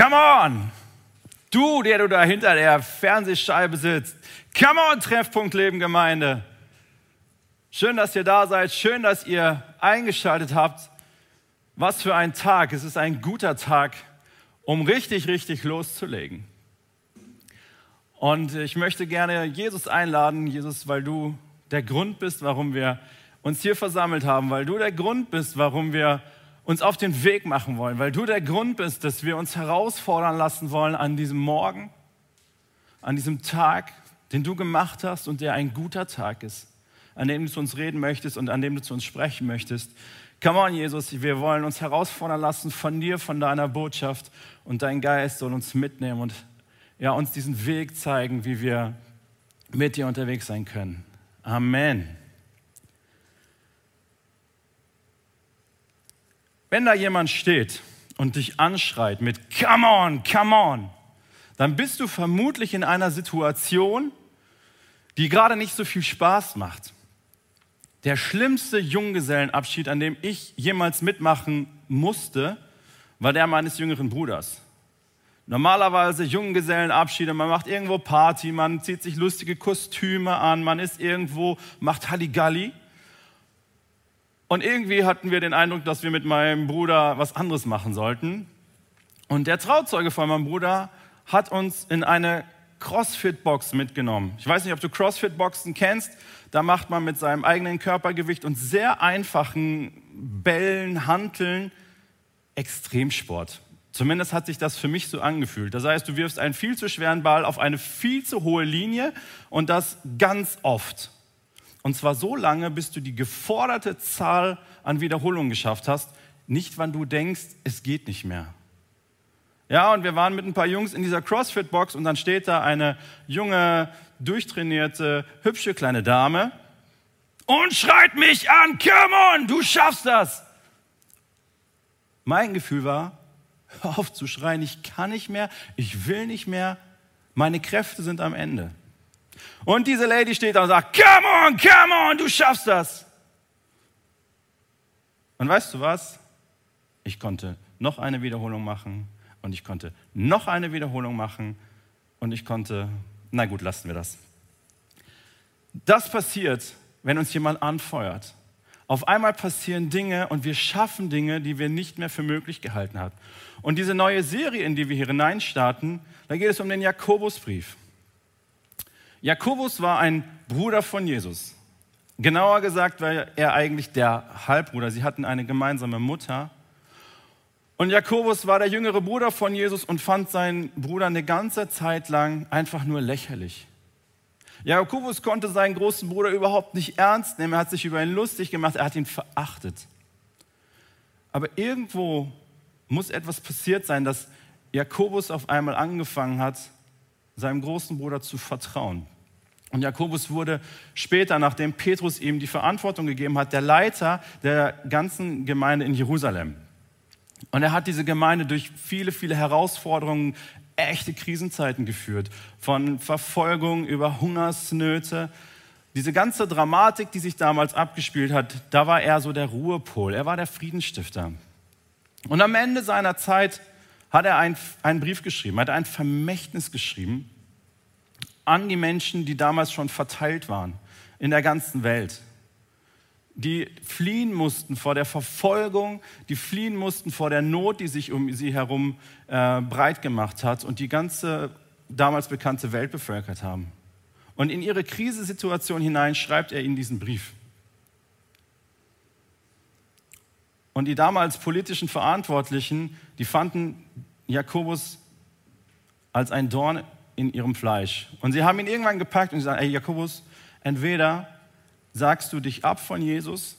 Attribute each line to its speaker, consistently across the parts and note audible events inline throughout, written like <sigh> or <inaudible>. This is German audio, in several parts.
Speaker 1: Come on! Du, der du da hinter der Fernsehscheibe sitzt. Come on, Treffpunkt Leben Gemeinde. Schön, dass ihr da seid. Schön, dass ihr eingeschaltet habt. Was für ein Tag. Es ist ein guter Tag, um richtig, richtig loszulegen. Und ich möchte gerne Jesus einladen, Jesus, weil du der Grund bist, warum wir uns hier versammelt haben, weil du der Grund bist, warum wir uns auf den Weg machen wollen, weil du der Grund bist, dass wir uns herausfordern lassen wollen an diesem Morgen, an diesem Tag, den du gemacht hast und der ein guter Tag ist, an dem du zu uns reden möchtest und an dem du zu uns sprechen möchtest. Come on, Jesus, wir wollen uns herausfordern lassen von dir, von deiner Botschaft und dein Geist soll uns mitnehmen und ja, uns diesen Weg zeigen, wie wir mit dir unterwegs sein können. Amen. Wenn da jemand steht und dich anschreit mit Come on, come on, dann bist du vermutlich in einer Situation, die gerade nicht so viel Spaß macht. Der schlimmste Junggesellenabschied, an dem ich jemals mitmachen musste, war der meines jüngeren Bruders. Normalerweise Junggesellenabschiede, man macht irgendwo Party, man zieht sich lustige Kostüme an, man ist irgendwo, macht Halligalli. Und irgendwie hatten wir den Eindruck, dass wir mit meinem Bruder was anderes machen sollten. Und der Trauzeuge von meinem Bruder hat uns in eine CrossFit-Box mitgenommen. Ich weiß nicht, ob du CrossFit-Boxen kennst. Da macht man mit seinem eigenen Körpergewicht und sehr einfachen Bällen, Hanteln Extremsport. Zumindest hat sich das für mich so angefühlt. Das heißt, du wirfst einen viel zu schweren Ball auf eine viel zu hohe Linie und das ganz oft. Und zwar so lange, bis du die geforderte Zahl an Wiederholungen geschafft hast, nicht wann du denkst, es geht nicht mehr. Ja, und wir waren mit ein paar Jungs in dieser CrossFit-Box und dann steht da eine junge, durchtrainierte, hübsche kleine Dame und schreit mich an, come on, du schaffst das. Mein Gefühl war, hör auf zu schreien, ich kann nicht mehr, ich will nicht mehr, meine Kräfte sind am Ende. Und diese Lady steht da und sagt, come on, come on, du schaffst das. Und weißt du was? Ich konnte noch eine Wiederholung machen und ich konnte noch eine Wiederholung machen und ich konnte, na gut, lassen wir das. Das passiert, wenn uns jemand anfeuert. Auf einmal passieren Dinge und wir schaffen Dinge, die wir nicht mehr für möglich gehalten haben. Und diese neue Serie, in die wir hier hineinstarten, da geht es um den Jakobusbrief. Jakobus war ein Bruder von Jesus. Genauer gesagt war er eigentlich der Halbbruder. Sie hatten eine gemeinsame Mutter. Und Jakobus war der jüngere Bruder von Jesus und fand seinen Bruder eine ganze Zeit lang einfach nur lächerlich. Jakobus konnte seinen großen Bruder überhaupt nicht ernst nehmen. Er hat sich über ihn lustig gemacht. Er hat ihn verachtet. Aber irgendwo muss etwas passiert sein, dass Jakobus auf einmal angefangen hat, seinem großen Bruder zu vertrauen. Und Jakobus wurde später, nachdem Petrus ihm die Verantwortung gegeben hat, der Leiter der ganzen Gemeinde in Jerusalem. Und er hat diese Gemeinde durch viele, viele Herausforderungen, echte Krisenzeiten geführt. Von Verfolgung über Hungersnöte. Diese ganze Dramatik, die sich damals abgespielt hat, da war er so der Ruhepol. Er war der Friedensstifter. Und am Ende seiner Zeit hat er einen, einen Brief geschrieben, hat ein Vermächtnis geschrieben an die Menschen, die damals schon verteilt waren in der ganzen Welt. Die fliehen mussten vor der Verfolgung, die fliehen mussten vor der Not, die sich um sie herum äh, breit gemacht hat und die ganze damals bekannte Welt bevölkert haben. Und in ihre Krisensituation hinein schreibt er ihnen diesen Brief. Und die damals politischen Verantwortlichen, die fanden Jakobus als ein Dorn in ihrem Fleisch. Und sie haben ihn irgendwann gepackt und gesagt, ey Jakobus, entweder sagst du dich ab von Jesus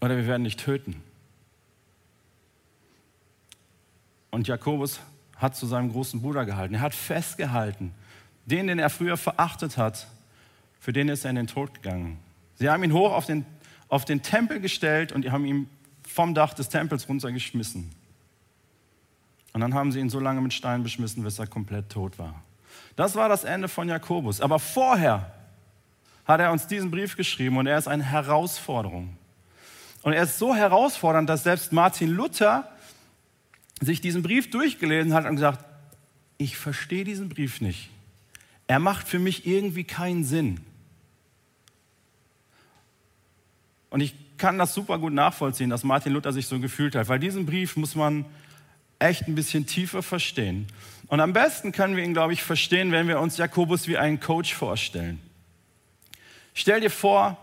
Speaker 1: oder wir werden dich töten. Und Jakobus hat zu seinem großen Bruder gehalten. Er hat festgehalten. Den, den er früher verachtet hat, für den ist er in den Tod gegangen. Sie haben ihn hoch auf den, auf den Tempel gestellt und haben ihn vom Dach des Tempels runtergeschmissen. Und dann haben sie ihn so lange mit Steinen beschmissen, bis er komplett tot war. Das war das Ende von Jakobus. Aber vorher hat er uns diesen Brief geschrieben und er ist eine Herausforderung. Und er ist so herausfordernd, dass selbst Martin Luther sich diesen Brief durchgelesen hat und gesagt, ich verstehe diesen Brief nicht. Er macht für mich irgendwie keinen Sinn. Und ich kann das super gut nachvollziehen, dass Martin Luther sich so gefühlt hat, weil diesen Brief muss man echt ein bisschen tiefer verstehen. Und am besten können wir ihn, glaube ich, verstehen, wenn wir uns Jakobus wie einen Coach vorstellen. Stell dir vor,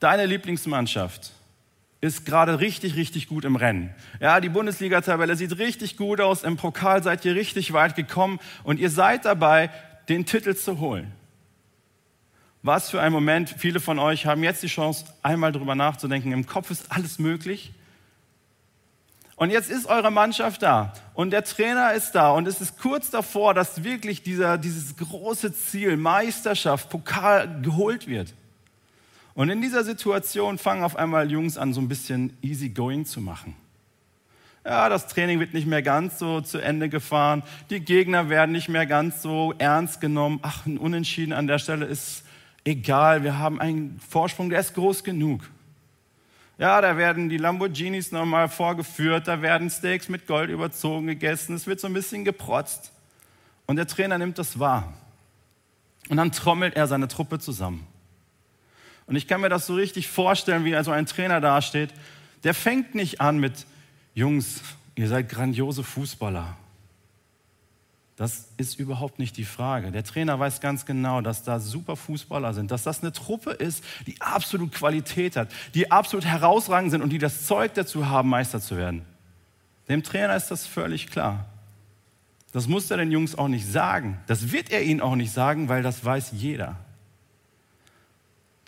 Speaker 1: deine Lieblingsmannschaft ist gerade richtig, richtig gut im Rennen. Ja, die Bundesliga-Tabelle sieht richtig gut aus. Im Pokal seid ihr richtig weit gekommen und ihr seid dabei, den Titel zu holen. Was für ein Moment. Viele von euch haben jetzt die Chance, einmal drüber nachzudenken. Im Kopf ist alles möglich. Und jetzt ist eure Mannschaft da und der Trainer ist da und es ist kurz davor, dass wirklich dieser, dieses große Ziel, Meisterschaft, Pokal geholt wird. Und in dieser Situation fangen auf einmal Jungs an, so ein bisschen easy going zu machen. Ja, das Training wird nicht mehr ganz so zu Ende gefahren. Die Gegner werden nicht mehr ganz so ernst genommen. Ach, ein Unentschieden an der Stelle ist egal. Wir haben einen Vorsprung, der ist groß genug. Ja, da werden die Lamborghinis nochmal vorgeführt, da werden Steaks mit Gold überzogen gegessen, es wird so ein bisschen geprotzt. Und der Trainer nimmt das wahr. Und dann trommelt er seine Truppe zusammen. Und ich kann mir das so richtig vorstellen, wie also ein Trainer dasteht. Der fängt nicht an mit, Jungs, ihr seid grandiose Fußballer. Das ist überhaupt nicht die Frage. Der Trainer weiß ganz genau, dass da super Fußballer sind, dass das eine Truppe ist, die absolut Qualität hat, die absolut herausragend sind und die das Zeug dazu haben, Meister zu werden. Dem Trainer ist das völlig klar. Das muss er den Jungs auch nicht sagen. Das wird er ihnen auch nicht sagen, weil das weiß jeder.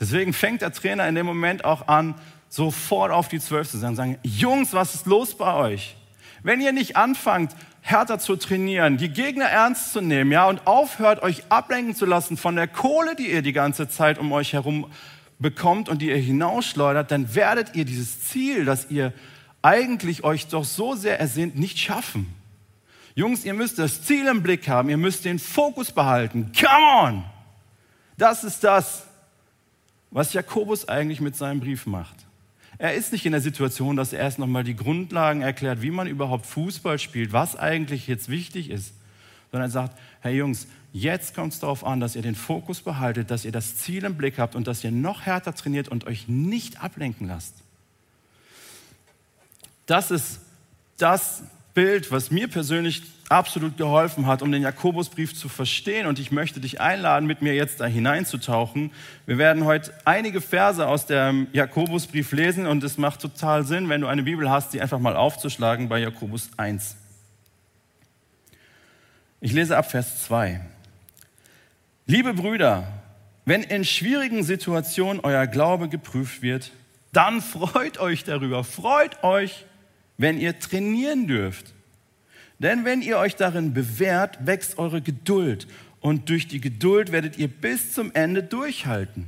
Speaker 1: Deswegen fängt der Trainer in dem Moment auch an, sofort auf die Zwölf zu sagen, sagen, Jungs, was ist los bei euch? Wenn ihr nicht anfangt, härter zu trainieren, die Gegner ernst zu nehmen, ja, und aufhört, euch ablenken zu lassen von der Kohle, die ihr die ganze Zeit um euch herum bekommt und die ihr hinausschleudert, dann werdet ihr dieses Ziel, das ihr eigentlich euch doch so sehr ersehnt, nicht schaffen. Jungs, ihr müsst das Ziel im Blick haben, ihr müsst den Fokus behalten. Come on! Das ist das, was Jakobus eigentlich mit seinem Brief macht. Er ist nicht in der Situation, dass er erst nochmal die Grundlagen erklärt, wie man überhaupt Fußball spielt, was eigentlich jetzt wichtig ist, sondern er sagt, hey Jungs, jetzt kommt es darauf an, dass ihr den Fokus behaltet, dass ihr das Ziel im Blick habt und dass ihr noch härter trainiert und euch nicht ablenken lasst. Das ist das Bild, was mir persönlich absolut geholfen hat, um den Jakobusbrief zu verstehen. Und ich möchte dich einladen, mit mir jetzt da hineinzutauchen. Wir werden heute einige Verse aus dem Jakobusbrief lesen und es macht total Sinn, wenn du eine Bibel hast, die einfach mal aufzuschlagen bei Jakobus 1. Ich lese ab Vers 2. Liebe Brüder, wenn in schwierigen Situationen euer Glaube geprüft wird, dann freut euch darüber. Freut euch, wenn ihr trainieren dürft. Denn wenn ihr euch darin bewährt, wächst eure Geduld und durch die Geduld werdet ihr bis zum Ende durchhalten.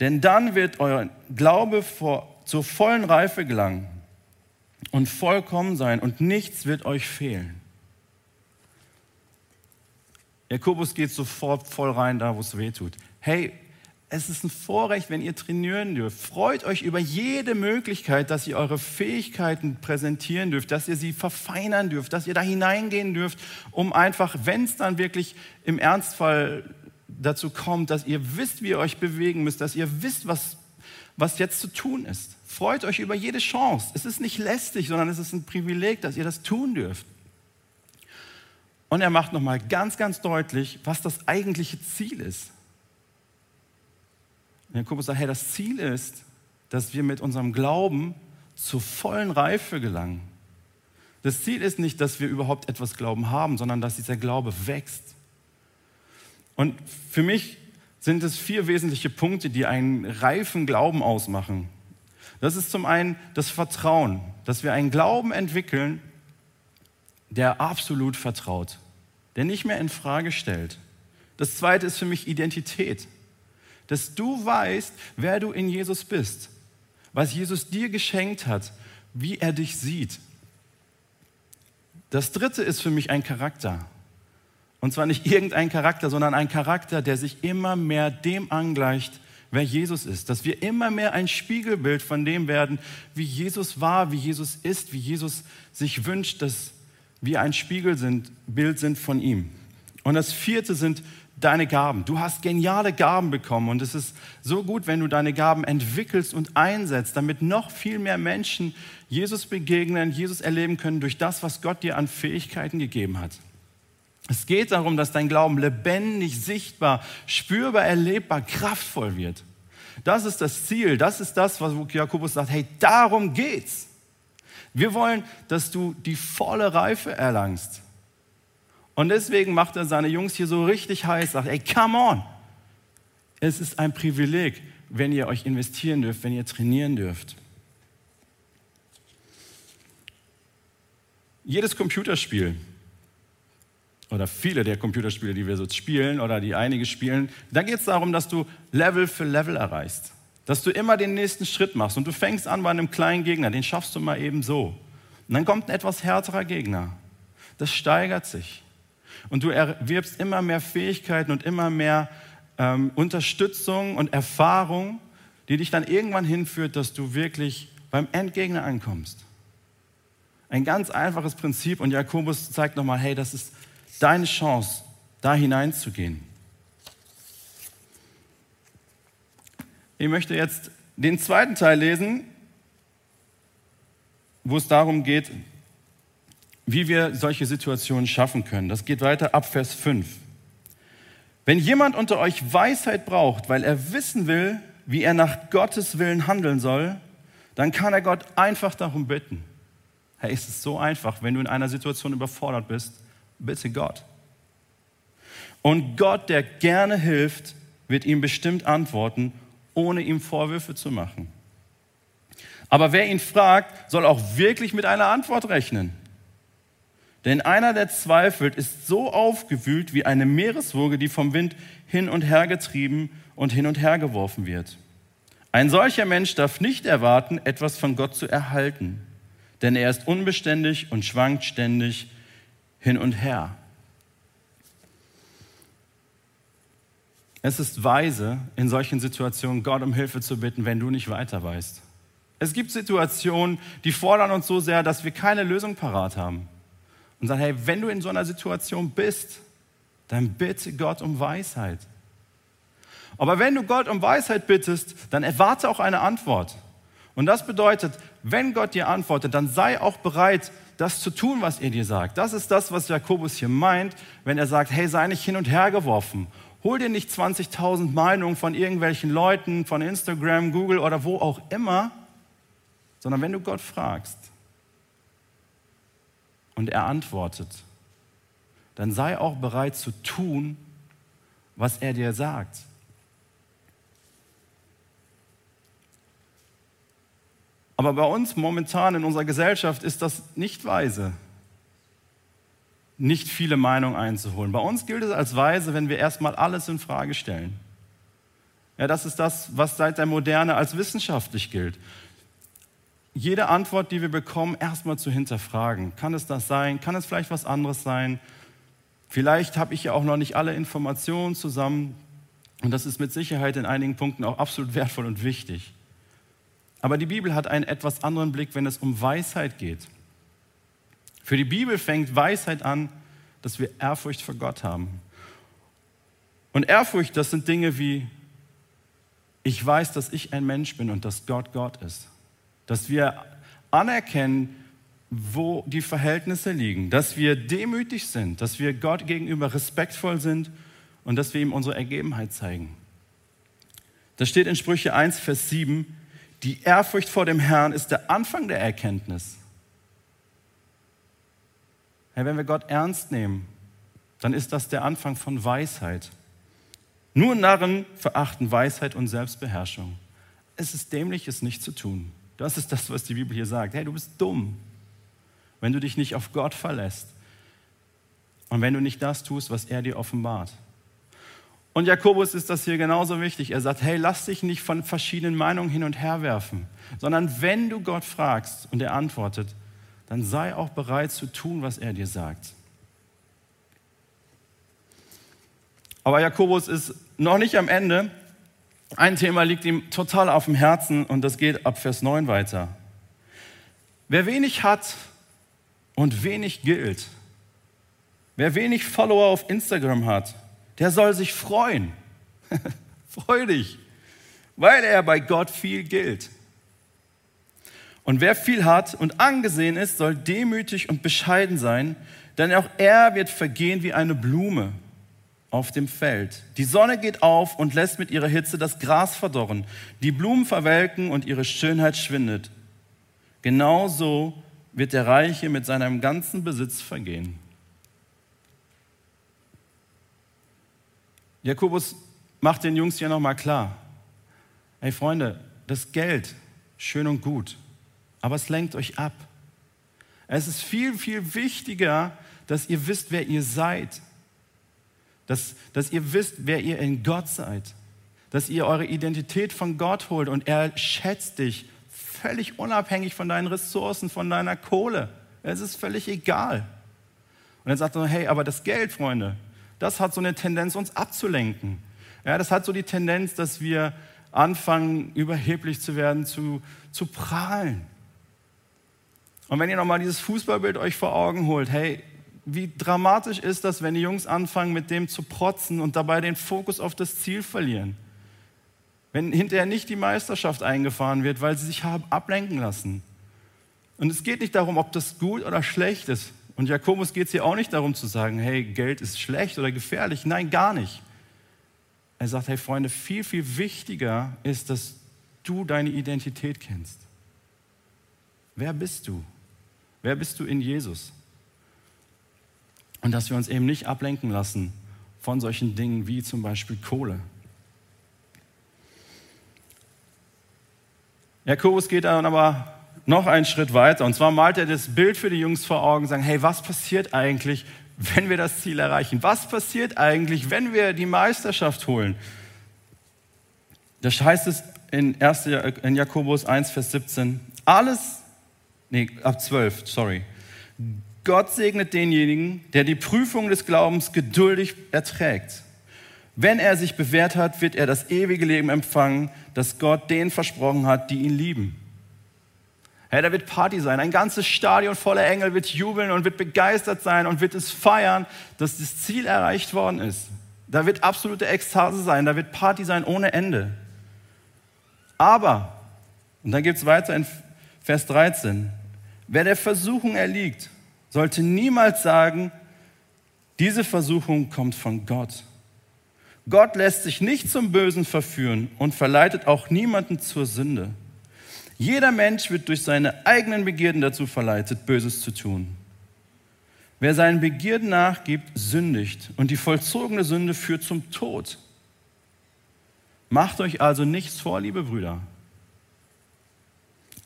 Speaker 1: Denn dann wird euer Glaube vor, zur vollen Reife gelangen und vollkommen sein und nichts wird euch fehlen. Jakobus geht sofort voll rein da, wo es weh tut. Hey, es ist ein Vorrecht, wenn ihr trainieren dürft. Freut euch über jede Möglichkeit, dass ihr eure Fähigkeiten präsentieren dürft, dass ihr sie verfeinern dürft, dass ihr da hineingehen dürft, um einfach, wenn es dann wirklich im Ernstfall dazu kommt, dass ihr wisst, wie ihr euch bewegen müsst, dass ihr wisst, was, was jetzt zu tun ist. Freut euch über jede Chance. Es ist nicht lästig, sondern es ist ein Privileg, dass ihr das tun dürft. Und er macht nochmal ganz, ganz deutlich, was das eigentliche Ziel ist. Und Jakobus sagt, hey, das Ziel ist, dass wir mit unserem Glauben zur vollen Reife gelangen. Das Ziel ist nicht, dass wir überhaupt etwas Glauben haben, sondern dass dieser Glaube wächst. Und für mich sind es vier wesentliche Punkte, die einen reifen Glauben ausmachen. Das ist zum einen das Vertrauen, dass wir einen Glauben entwickeln, der absolut vertraut, der nicht mehr in Frage stellt. Das zweite ist für mich Identität dass du weißt, wer du in Jesus bist, was Jesus dir geschenkt hat, wie er dich sieht. Das dritte ist für mich ein Charakter. Und zwar nicht irgendein Charakter, sondern ein Charakter, der sich immer mehr dem angleicht, wer Jesus ist, dass wir immer mehr ein Spiegelbild von dem werden, wie Jesus war, wie Jesus ist, wie Jesus sich wünscht, dass wir ein Spiegelbild sind, von ihm. Und das vierte sind deine Gaben. Du hast geniale Gaben bekommen und es ist so gut, wenn du deine Gaben entwickelst und einsetzt, damit noch viel mehr Menschen Jesus begegnen, Jesus erleben können durch das, was Gott dir an Fähigkeiten gegeben hat. Es geht darum, dass dein Glauben lebendig, sichtbar, spürbar, erlebbar, kraftvoll wird. Das ist das Ziel, das ist das, was Jakobus sagt, hey, darum geht's. Wir wollen, dass du die volle Reife erlangst. Und deswegen macht er seine Jungs hier so richtig heiß, sagt, ey, come on. Es ist ein Privileg, wenn ihr euch investieren dürft, wenn ihr trainieren dürft. Jedes Computerspiel oder viele der Computerspiele, die wir so spielen oder die einige spielen, da geht es darum, dass du Level für Level erreichst. Dass du immer den nächsten Schritt machst und du fängst an bei einem kleinen Gegner, den schaffst du mal eben so. Und dann kommt ein etwas härterer Gegner. Das steigert sich. Und du erwirbst immer mehr Fähigkeiten und immer mehr ähm, Unterstützung und Erfahrung, die dich dann irgendwann hinführt, dass du wirklich beim Endgegner ankommst. Ein ganz einfaches Prinzip und Jakobus zeigt nochmal, hey, das ist deine Chance, da hineinzugehen. Ich möchte jetzt den zweiten Teil lesen, wo es darum geht, wie wir solche Situationen schaffen können. Das geht weiter ab Vers 5. Wenn jemand unter euch Weisheit braucht, weil er wissen will, wie er nach Gottes Willen handeln soll, dann kann er Gott einfach darum bitten. Hey, ist es so einfach, wenn du in einer Situation überfordert bist, bitte Gott. Und Gott, der gerne hilft, wird ihm bestimmt antworten, ohne ihm Vorwürfe zu machen. Aber wer ihn fragt, soll auch wirklich mit einer Antwort rechnen. Denn einer, der zweifelt, ist so aufgewühlt wie eine Meereswoge, die vom Wind hin und her getrieben und hin und her geworfen wird. Ein solcher Mensch darf nicht erwarten, etwas von Gott zu erhalten, denn er ist unbeständig und schwankt ständig hin und her. Es ist weise, in solchen Situationen Gott um Hilfe zu bitten, wenn du nicht weiter weißt. Es gibt Situationen, die fordern uns so sehr, dass wir keine Lösung parat haben und sagen, hey, wenn du in so einer Situation bist, dann bitte Gott um Weisheit. Aber wenn du Gott um Weisheit bittest, dann erwarte auch eine Antwort. Und das bedeutet, wenn Gott dir antwortet, dann sei auch bereit, das zu tun, was er dir sagt. Das ist das, was Jakobus hier meint, wenn er sagt, hey, sei nicht hin und her geworfen. Hol dir nicht 20.000 Meinungen von irgendwelchen Leuten, von Instagram, Google oder wo auch immer, sondern wenn du Gott fragst, und er antwortet, dann sei auch bereit zu tun, was er dir sagt. Aber bei uns momentan in unserer Gesellschaft ist das nicht weise, nicht viele Meinungen einzuholen. Bei uns gilt es als weise, wenn wir erstmal alles in Frage stellen. Ja, das ist das, was seit der Moderne als wissenschaftlich gilt jede Antwort, die wir bekommen, erstmal zu hinterfragen. Kann es das sein? Kann es vielleicht was anderes sein? Vielleicht habe ich ja auch noch nicht alle Informationen zusammen. Und das ist mit Sicherheit in einigen Punkten auch absolut wertvoll und wichtig. Aber die Bibel hat einen etwas anderen Blick, wenn es um Weisheit geht. Für die Bibel fängt Weisheit an, dass wir Ehrfurcht vor Gott haben. Und Ehrfurcht, das sind Dinge wie, ich weiß, dass ich ein Mensch bin und dass Gott Gott ist dass wir anerkennen, wo die Verhältnisse liegen, dass wir demütig sind, dass wir Gott gegenüber respektvoll sind und dass wir ihm unsere Ergebenheit zeigen. Das steht in Sprüche 1, Vers 7, die Ehrfurcht vor dem Herrn ist der Anfang der Erkenntnis. Hey, wenn wir Gott ernst nehmen, dann ist das der Anfang von Weisheit. Nur Narren verachten Weisheit und Selbstbeherrschung. Es ist dämlich, es nicht zu tun. Das ist das, was die Bibel hier sagt. Hey, du bist dumm, wenn du dich nicht auf Gott verlässt und wenn du nicht das tust, was er dir offenbart. Und Jakobus ist das hier genauso wichtig. Er sagt, hey, lass dich nicht von verschiedenen Meinungen hin und her werfen, sondern wenn du Gott fragst und er antwortet, dann sei auch bereit zu tun, was er dir sagt. Aber Jakobus ist noch nicht am Ende. Ein Thema liegt ihm total auf dem Herzen und das geht ab Vers 9 weiter. Wer wenig hat und wenig gilt, wer wenig Follower auf Instagram hat, der soll sich freuen. <laughs> Freu dich, weil er bei Gott viel gilt. Und wer viel hat und angesehen ist, soll demütig und bescheiden sein, denn auch er wird vergehen wie eine Blume auf dem Feld. Die Sonne geht auf und lässt mit ihrer Hitze das Gras verdorren. Die Blumen verwelken und ihre Schönheit schwindet. Genauso wird der Reiche mit seinem ganzen Besitz vergehen. Jakobus macht den Jungs ja nochmal klar, hey Freunde, das Geld, schön und gut, aber es lenkt euch ab. Es ist viel, viel wichtiger, dass ihr wisst, wer ihr seid. Dass, dass ihr wisst, wer ihr in Gott seid. Dass ihr eure Identität von Gott holt und er schätzt dich völlig unabhängig von deinen Ressourcen, von deiner Kohle. Es ist völlig egal. Und er sagt er, hey, aber das Geld, Freunde, das hat so eine Tendenz, uns abzulenken. Ja, das hat so die Tendenz, dass wir anfangen, überheblich zu werden, zu, zu prahlen. Und wenn ihr nochmal dieses Fußballbild euch vor Augen holt, hey, wie dramatisch ist das, wenn die Jungs anfangen, mit dem zu protzen und dabei den Fokus auf das Ziel verlieren? Wenn hinterher nicht die Meisterschaft eingefahren wird, weil sie sich haben ablenken lassen. Und es geht nicht darum, ob das gut oder schlecht ist. Und Jakobus geht es hier auch nicht darum zu sagen, hey, Geld ist schlecht oder gefährlich. Nein, gar nicht. Er sagt, hey Freunde, viel, viel wichtiger ist, dass du deine Identität kennst. Wer bist du? Wer bist du in Jesus? Und dass wir uns eben nicht ablenken lassen von solchen Dingen wie zum Beispiel Kohle. Jakobus geht dann aber noch einen Schritt weiter. Und zwar malt er das Bild für die Jungs vor Augen, sagen, hey, was passiert eigentlich, wenn wir das Ziel erreichen? Was passiert eigentlich, wenn wir die Meisterschaft holen? Das heißt es in, 1, in Jakobus 1, Vers 17. Alles, nee, ab 12, sorry. Gott segnet denjenigen, der die Prüfung des Glaubens geduldig erträgt. Wenn er sich bewährt hat, wird er das ewige Leben empfangen, das Gott denen versprochen hat, die ihn lieben. Hey, da wird Party sein. Ein ganzes Stadion voller Engel wird jubeln und wird begeistert sein und wird es feiern, dass das Ziel erreicht worden ist. Da wird absolute Ekstase sein, da wird Party sein ohne Ende. Aber, und dann gibt es weiter in Vers 13, wer der Versuchung erliegt sollte niemals sagen, diese Versuchung kommt von Gott. Gott lässt sich nicht zum Bösen verführen und verleitet auch niemanden zur Sünde. Jeder Mensch wird durch seine eigenen Begierden dazu verleitet, Böses zu tun. Wer seinen Begierden nachgibt, sündigt und die vollzogene Sünde führt zum Tod. Macht euch also nichts vor, liebe Brüder.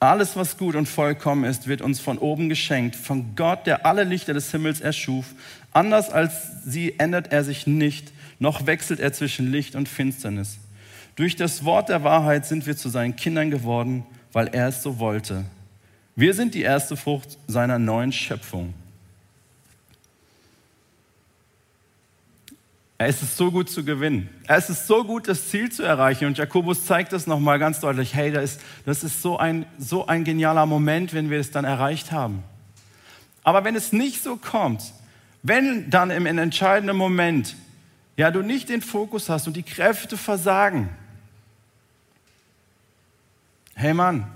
Speaker 1: Alles, was gut und vollkommen ist, wird uns von oben geschenkt, von Gott, der alle Lichter des Himmels erschuf. Anders als sie ändert er sich nicht, noch wechselt er zwischen Licht und Finsternis. Durch das Wort der Wahrheit sind wir zu seinen Kindern geworden, weil er es so wollte. Wir sind die erste Frucht seiner neuen Schöpfung. Es ist so gut zu gewinnen. Es ist so gut, das Ziel zu erreichen. Und Jakobus zeigt das nochmal ganz deutlich. Hey, das ist, das ist so, ein, so ein genialer Moment, wenn wir es dann erreicht haben. Aber wenn es nicht so kommt, wenn dann im entscheidenden Moment ja, du nicht den Fokus hast und die Kräfte versagen, hey Mann,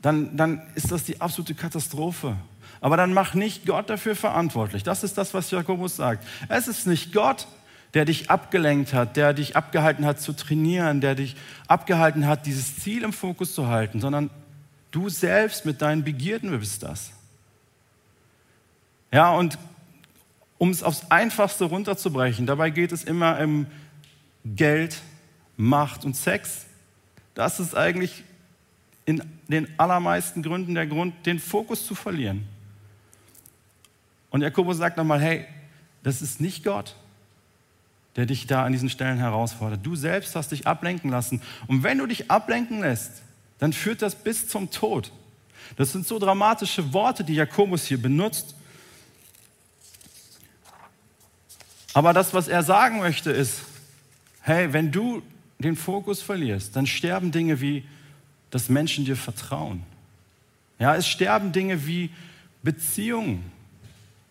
Speaker 1: dann, dann ist das die absolute Katastrophe. Aber dann mach nicht Gott dafür verantwortlich. Das ist das, was Jakobus sagt. Es ist nicht Gott, der dich abgelenkt hat, der dich abgehalten hat zu trainieren, der dich abgehalten hat, dieses Ziel im Fokus zu halten, sondern du selbst mit deinen Begierden bist das. Ja, und um es aufs Einfachste runterzubrechen, dabei geht es immer um Geld, Macht und Sex. Das ist eigentlich in den allermeisten Gründen der Grund, den Fokus zu verlieren. Und Jakobus sagt nochmal, hey, das ist nicht Gott, der dich da an diesen Stellen herausfordert. Du selbst hast dich ablenken lassen. Und wenn du dich ablenken lässt, dann führt das bis zum Tod. Das sind so dramatische Worte, die Jakobus hier benutzt. Aber das, was er sagen möchte, ist, hey, wenn du den Fokus verlierst, dann sterben Dinge wie, dass Menschen dir vertrauen. Ja, es sterben Dinge wie Beziehungen.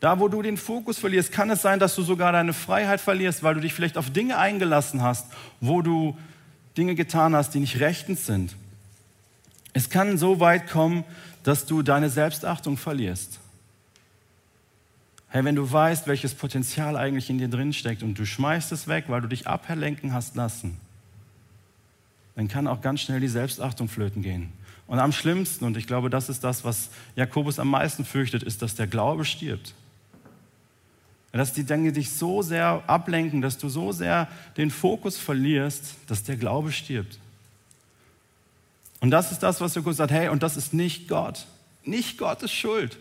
Speaker 1: Da, wo du den Fokus verlierst, kann es sein, dass du sogar deine Freiheit verlierst, weil du dich vielleicht auf Dinge eingelassen hast, wo du Dinge getan hast, die nicht rechtens sind. Es kann so weit kommen, dass du deine Selbstachtung verlierst. Hey, wenn du weißt, welches Potenzial eigentlich in dir drin steckt und du schmeißt es weg, weil du dich ablenken hast lassen, dann kann auch ganz schnell die Selbstachtung flöten gehen. Und am schlimmsten, und ich glaube, das ist das, was Jakobus am meisten fürchtet, ist, dass der Glaube stirbt. Dass die Dinge dich so sehr ablenken, dass du so sehr den Fokus verlierst, dass der Glaube stirbt. Und das ist das, was Jakobus sagt, hey, und das ist nicht Gott. Nicht Gottes Schuld,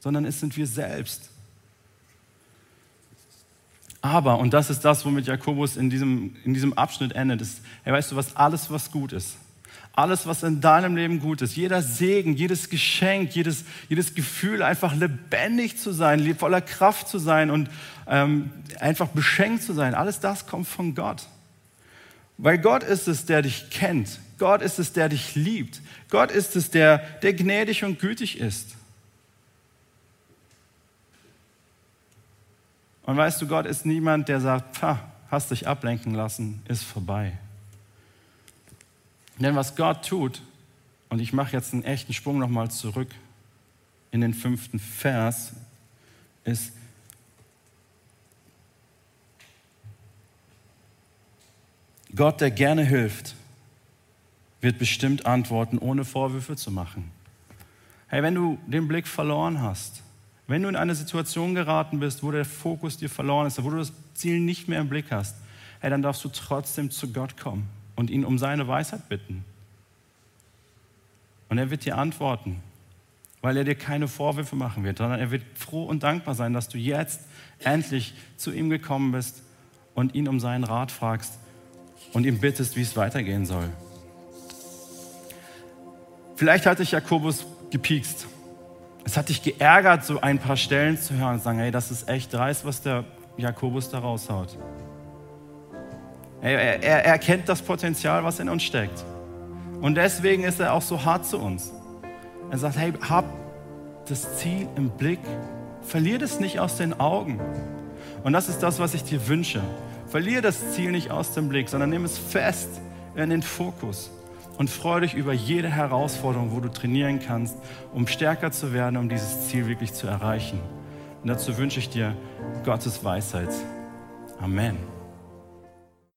Speaker 1: sondern es sind wir selbst. Aber, und das ist das, womit Jakobus in diesem, in diesem Abschnitt endet, ist, hey, weißt du was, alles, was gut ist, alles, was in deinem Leben gut ist, jeder Segen, jedes Geschenk, jedes, jedes Gefühl, einfach lebendig zu sein, voller Kraft zu sein und ähm, einfach beschenkt zu sein, alles das kommt von Gott. Weil Gott ist es, der dich kennt. Gott ist es, der dich liebt. Gott ist es, der, der gnädig und gütig ist. Und weißt du, Gott ist niemand, der sagt, Pah, hast dich ablenken lassen, ist vorbei. Denn was Gott tut, und ich mache jetzt einen echten Sprung nochmal zurück in den fünften Vers, ist, Gott, der gerne hilft, wird bestimmt antworten, ohne Vorwürfe zu machen. Hey, wenn du den Blick verloren hast, wenn du in eine Situation geraten bist, wo der Fokus dir verloren ist, wo du das Ziel nicht mehr im Blick hast, hey, dann darfst du trotzdem zu Gott kommen und ihn um seine Weisheit bitten. Und er wird dir antworten, weil er dir keine Vorwürfe machen wird, sondern er wird froh und dankbar sein, dass du jetzt endlich zu ihm gekommen bist und ihn um seinen Rat fragst und ihm bittest, wie es weitergehen soll. Vielleicht hat dich Jakobus gepiekst. Es hat dich geärgert, so ein paar Stellen zu hören und zu sagen, hey, das ist echt dreist, was der Jakobus da raushaut. Er, er, er kennt das Potenzial, was in uns steckt. Und deswegen ist er auch so hart zu uns. Er sagt, hey, hab das Ziel im Blick, verlier das nicht aus den Augen. Und das ist das, was ich dir wünsche. Verlier das Ziel nicht aus dem Blick, sondern nimm es fest in den Fokus und freue dich über jede Herausforderung, wo du trainieren kannst, um stärker zu werden, um dieses Ziel wirklich zu erreichen. Und dazu wünsche ich dir Gottes Weisheit. Amen.